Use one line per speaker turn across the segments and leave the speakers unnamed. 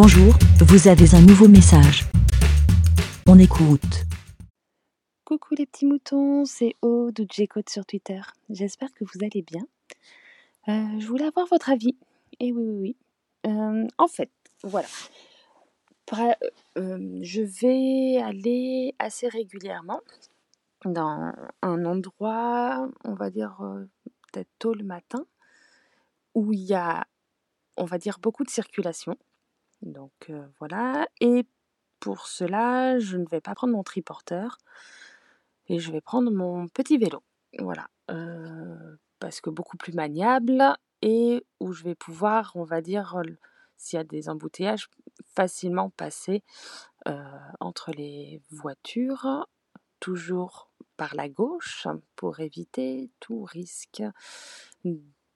Bonjour, vous avez un nouveau message. On écoute.
Coucou les petits moutons, c'est Aude ou J-Code sur Twitter. J'espère que vous allez bien. Euh, je voulais avoir votre avis. Et oui, oui, oui. Euh, en fait, voilà. Euh, je vais aller assez régulièrement dans un endroit, on va dire peut-être tôt le matin, où il y a, on va dire, beaucoup de circulation. Donc voilà. Et pour cela, je ne vais pas prendre mon triporteur et je vais prendre mon petit vélo. Voilà. Parce que beaucoup plus maniable et où je vais pouvoir, on va dire, s'il y a des embouteillages, facilement passer entre les voitures, toujours par la gauche, pour éviter tout risque.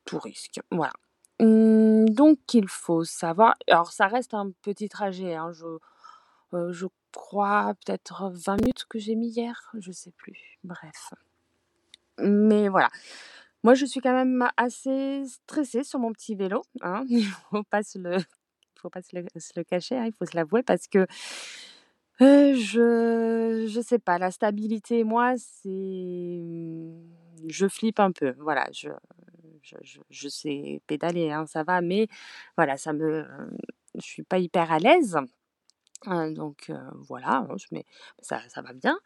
Tout risque. Voilà. Hum, donc il faut savoir. Alors ça reste un petit trajet. hein, je, euh, je crois peut-être 20 minutes que j'ai mis hier, je sais plus. Bref. Mais voilà. Moi, je suis quand même assez stressée sur mon petit vélo. Hein. Il faut pas se le, faut pas se le, se le cacher, hein, il faut se l'avouer parce que euh, je, je sais pas, la stabilité, moi, c'est, je flippe un peu. Voilà, je, je, sais pédaler, hein, ça va, mais voilà, ça me, je suis pas hyper à l'aise. Euh, donc euh, voilà, hein, mais ça, ça va bien.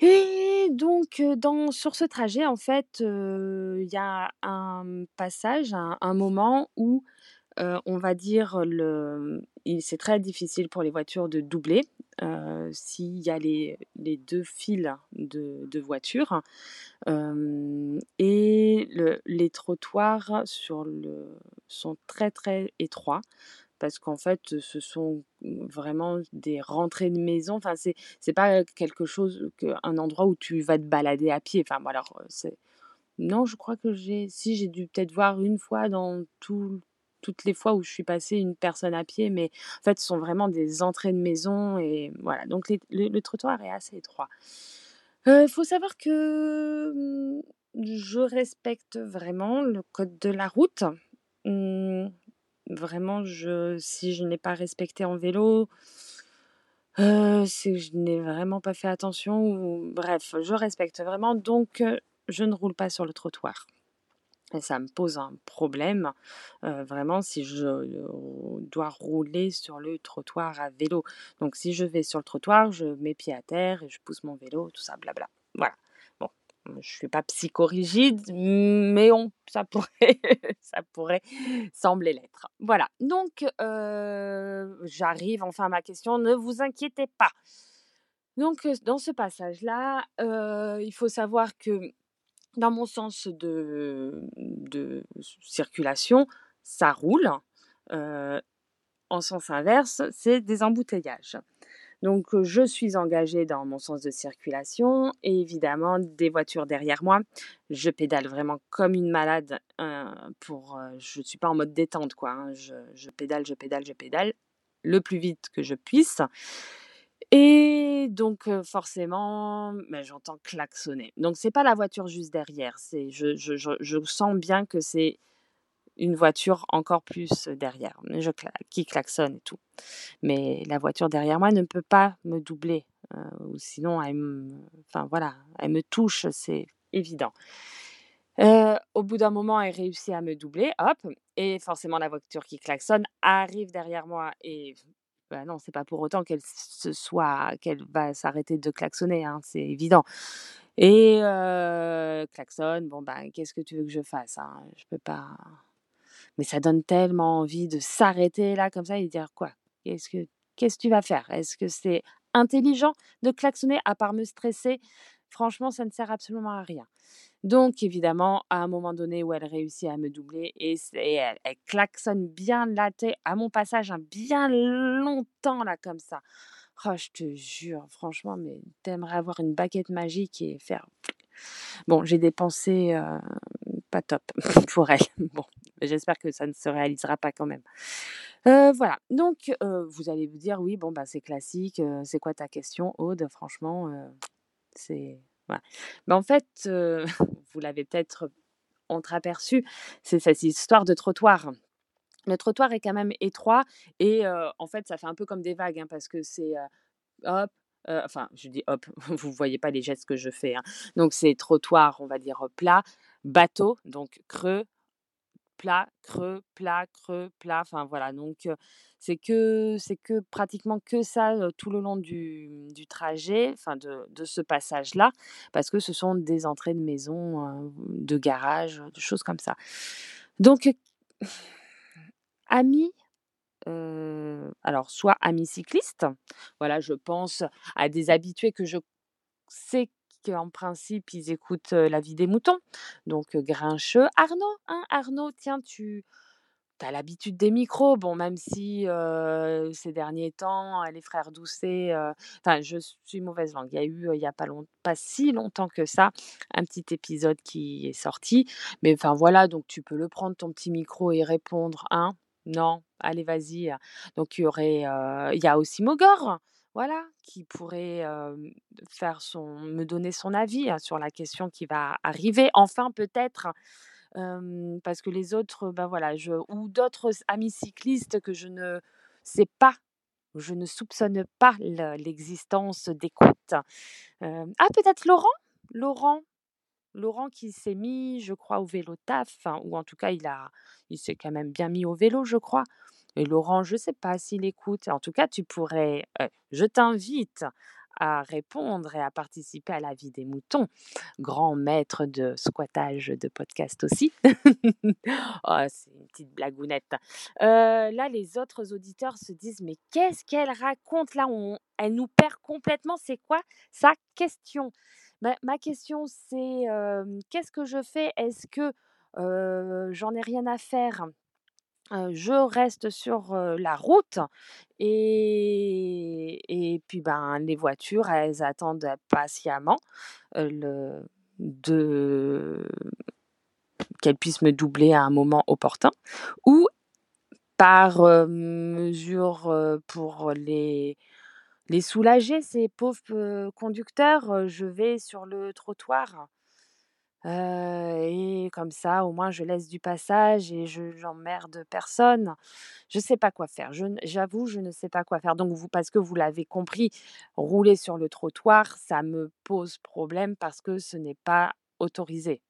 Et donc, euh, dans, sur ce trajet, en fait, euh, il y a un passage, un, moment où, euh, on va dire, le, c'est très difficile pour les voitures de doubler euh, s'il y a les, les deux files de, de voitures. Euh, et le- les trottoirs sont très, très étroits parce qu'en fait, ce sont vraiment des rentrées de maison. Enfin, c'est c'est pas quelque chose que un endroit où tu vas te balader à pied. Enfin, bon, alors, euh, c'est non, je crois que j'ai si j'ai dû peut-être voir une fois dans tout toutes les fois où je suis passée une personne à pied, mais en fait, ce sont vraiment des entrées de maison et voilà. Donc, le, le trottoir est assez étroit. Il faut savoir que hum, je respecte vraiment le code de la route. Hum, Vraiment, si je n'ai pas respecté en vélo, euh, c'est que je n'ai vraiment pas fait attention. Bref, je respecte vraiment, donc je ne roule pas sur le trottoir. Et ça me pose un problème, vraiment, si je dois rouler sur le trottoir à vélo. Donc, si je vais sur le trottoir, je mets pied à terre et je pousse mon vélo, tout ça, blabla. Voilà. Je suis pas psychorigide, mais on, ça pourrait, ça pourrait sembler l'être. Voilà. Donc, euh, j'arrive enfin à ma question. Ne vous inquiétez pas. Donc, euh, dans ce passage-là, euh, il faut savoir que dans mon sens de, de circulation, ça roule. En sens inverse, c'est des embouteillages. Donc, je suis engagée dans mon sens de circulation et évidemment, des voitures derrière moi. Je pédale vraiment comme une malade. pour, je ne suis pas en mode détente, quoi. hein. Je, pédale, je pédale, je pédale le plus vite que je puisse. Et donc, forcément, bah, j'entends klaxonner. Donc c'est pas la voiture juste derrière, c'est je sens bien que c'est une voiture encore plus, derrière, je cla qui klaxonne et tout. Mais la voiture derrière moi ne peut pas me doubler, heu, ou sinon elle me enfin voilà, elle me touche, c'est évident. Heu, au bout d'un moment, elle réussit à me doubler, hop et forcément la voiture qui klaxonne arrive derrière moi et bah, non, c'est pas pour autant qu'elle se soit qu'elle va s'arrêter de klaxonner, hein, c'est évident et klaxonne, bon, ben, qu'est-ce que tu veux que je fasse, hein? Je peux pas mais ça donne tellement envie de s'arrêter là comme ça et dire: «Quoi? Qu'est-ce que qu'est-ce que tu vas faire? Est-ce que c'est intelligent de klaxonner à part me stresser?» franchement, ça ne sert absolument à rien. Donc évidemment, à un moment donné où elle réussit à me doubler et elle klaxonne bien tu sais, à mon passage, hein, bien longtemps là comme ça. Oh, je te jure, franchement, mais tu avoir une baguette magique et faire bon, j'ai des pensées, heu, pas top pour elle. Bon, j'espère que ça ne se réalisera pas quand même. Heu, voilà, donc heu, vous allez vous dire: «Oui, bon, bah, c'est classique, heu, c'est quoi ta question, Aude?» franchement, c'est voilà. Mais en fait, vous l'avez peut-être entreaperçu, c'est cette histoire de trottoir. le trottoir est quand même étroit et en fait, ça fait un peu comme des vagues, hein, parce que c'est, hop, enfin, je dis hop, vous voyez pas les gestes que je fais, hein. Donc c'est trottoir, on va dire, plat, bateau, donc creux, plat, creux, plat, creux, plat, enfin voilà, donc c'est que c'est que pratiquement que ça, tout le long du du trajet, enfin de de ce passage-là, parce que ce sont des entrées de maison, de garage, de choses comme ça. Donc amis, alors soit amis cyclistes, voilà, je pense à des habitués que je sais qu'en principe, ils écoutent, La Vie des moutons, donc heu, Grincheux. Arnaud, hein, Arnaud, tiens, tu as l'habitude des micros. Bon, même si, ces derniers temps, les frères Doucet, enfin, je suis mauvaise langue. Il y a eu, il y a pas long pas si longtemps que ça, un petit épisode qui est sorti, mais enfin voilà, donc tu peux le prendre ton petit micro et répondre, hein? Non? Allez, vas-y, heu, donc il y aurait, il y a aussi Mogor, voilà, qui pourrait, faire son me donner son avis, hein, sur la question qui va arriver enfin peut-être, parce que les autres, bah, voilà, ou d'autres amis cyclistes que je ne sais pas, je ne soupçonne pas le l'existence d'écoute. Ah peut-être Laurent? Laurent? Laurent qui s'est mis, je crois, au vélo taf, enfin, ou en tout cas il a il s'est quand même bien mis au vélo, je crois et Laurent, je sais pas s'il écoute. En tout cas, tu pourrais, je t'invite à répondre et à participer à La Vie des moutons, grand maître de squattage de podcast aussi. Oh, c'est une petite blagounette. Là, les autres auditeurs se disent: «Mais qu'est-ce qu'elle raconte là? Elle nous perd complètement, c'est quoi sa question?» Ma question c'est, qu'est-ce que je fais? Est-ce que, j'en ai rien à faire, je reste sur, la route et puis, ben, les voitures, elles attendent patiemment, le de qu'elles puissent me doubler à un moment opportun ou par, mesure, pour les les soulager ces pauvres, conducteurs, je vais sur le trottoir. Heu et comme ça, au moins, je laisse du passage et je j'emmerde personne. Je sais pas quoi faire. J'avoue, je ne sais pas quoi faire. Donc vous parce que vous l'avez compris, rouler sur le trottoir, ça me pose problème parce que ce n'est pas autorisé.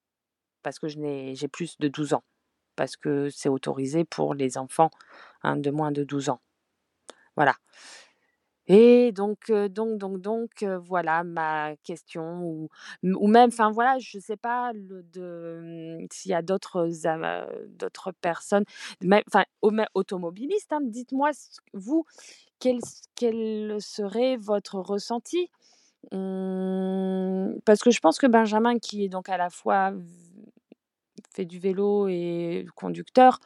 Parce que j'ai plus de 12 ans. Parce que c'est autorisé pour les enfants, hein, de moins de 12 ans. Voilà. Et donc donc donc donc voilà ma question ou ou même enfin voilà, je sais pas mmh, s'il y a d'autres d'autres personnes, enfin automobilistes, hein, dites-moi vous, quel quel serait votre ressenti? Mmh, parce que je pense que Benjamin qui est donc à la fois fait du vélo et conducteur,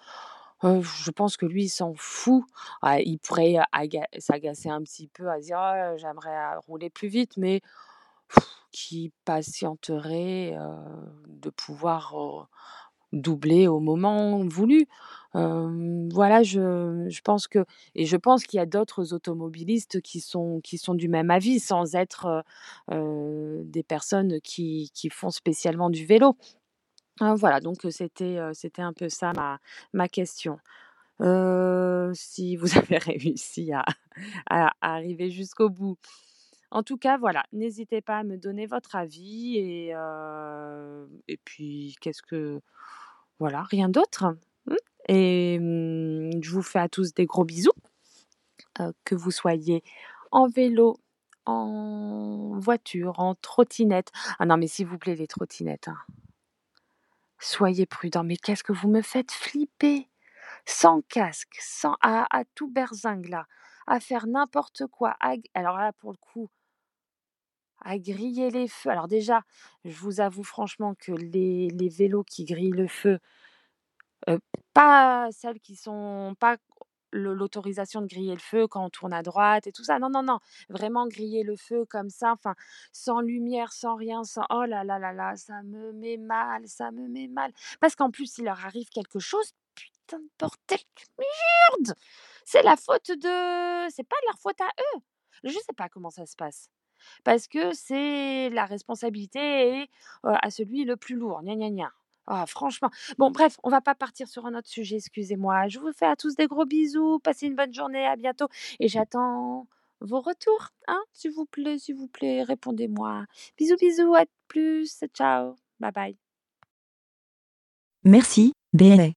heu, je pense que lui, il s'en fout. Ah, il pourrait aga s'agacer un petit peu à dire: «Oh, j'aimerais rouler plus vite», mais qui patienterait, de pouvoir, doubler au moment voulu. Voilà, je je pense que et je pense qu'il y a d'autres automobilistes qui sont qui sont du même avis sans être, des personnes qui qui font spécialement du vélo. Heu, voilà, donc c'était, c'était un peu ça ma ma question. Si vous avez réussi à à arriver jusqu'au bout. En tout cas, voilà, n'hésitez pas à me donner votre avis et et puis qu'est-ce que voilà, rien d'autre. Mmh et mmh, je vous fais à tous des gros bisous. Que vous soyez en vélo, en voiture, en trottinette. Ah non, mais s'il vous plaît, les trottinettes, hein soyez prudents. Mais qu'est-ce que vous me faites flipper! Sans casque, sans à tout berzingue là, à faire n'importe quoi, alors là, pour le coup à griller les feux. Alors déjà, je vous avoue franchement que les les vélos qui grillent le feu, heu, pas celles qui sont pas l'autorisation de griller le feu quand on tourne à droite et tout ça. Non, non, non, vraiment griller le feu comme ça, enfin, sans lumière, sans rien, sans oh là là là là, ça me met mal, ça me met mal. Parce qu'en plus, il leur arrive quelque chose, putain de bordel de merde! C'est la faute de c'est pas de leur faute à eux. Je sais pas comment ça se passe. Parce que c'est la responsabilité heu, à celui le plus lourd, gna gna gna. Ah franchement. Bon bref, on va pas partir sur un autre sujet, excusez-moi. Je vous fais à tous des gros bisous, passez une bonne journée, à bientôt et j'attends vos retours, hein, s'il vous plaît, s'il vous plaît, répondez-moi. Bisous, bisous, à plus, ciao, bye bye.
Merci, BLA.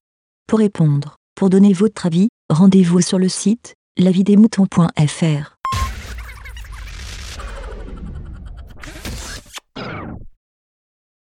Pour répondre, pour donner votre avis, rendez-vous sur le site lavidemouton.fr.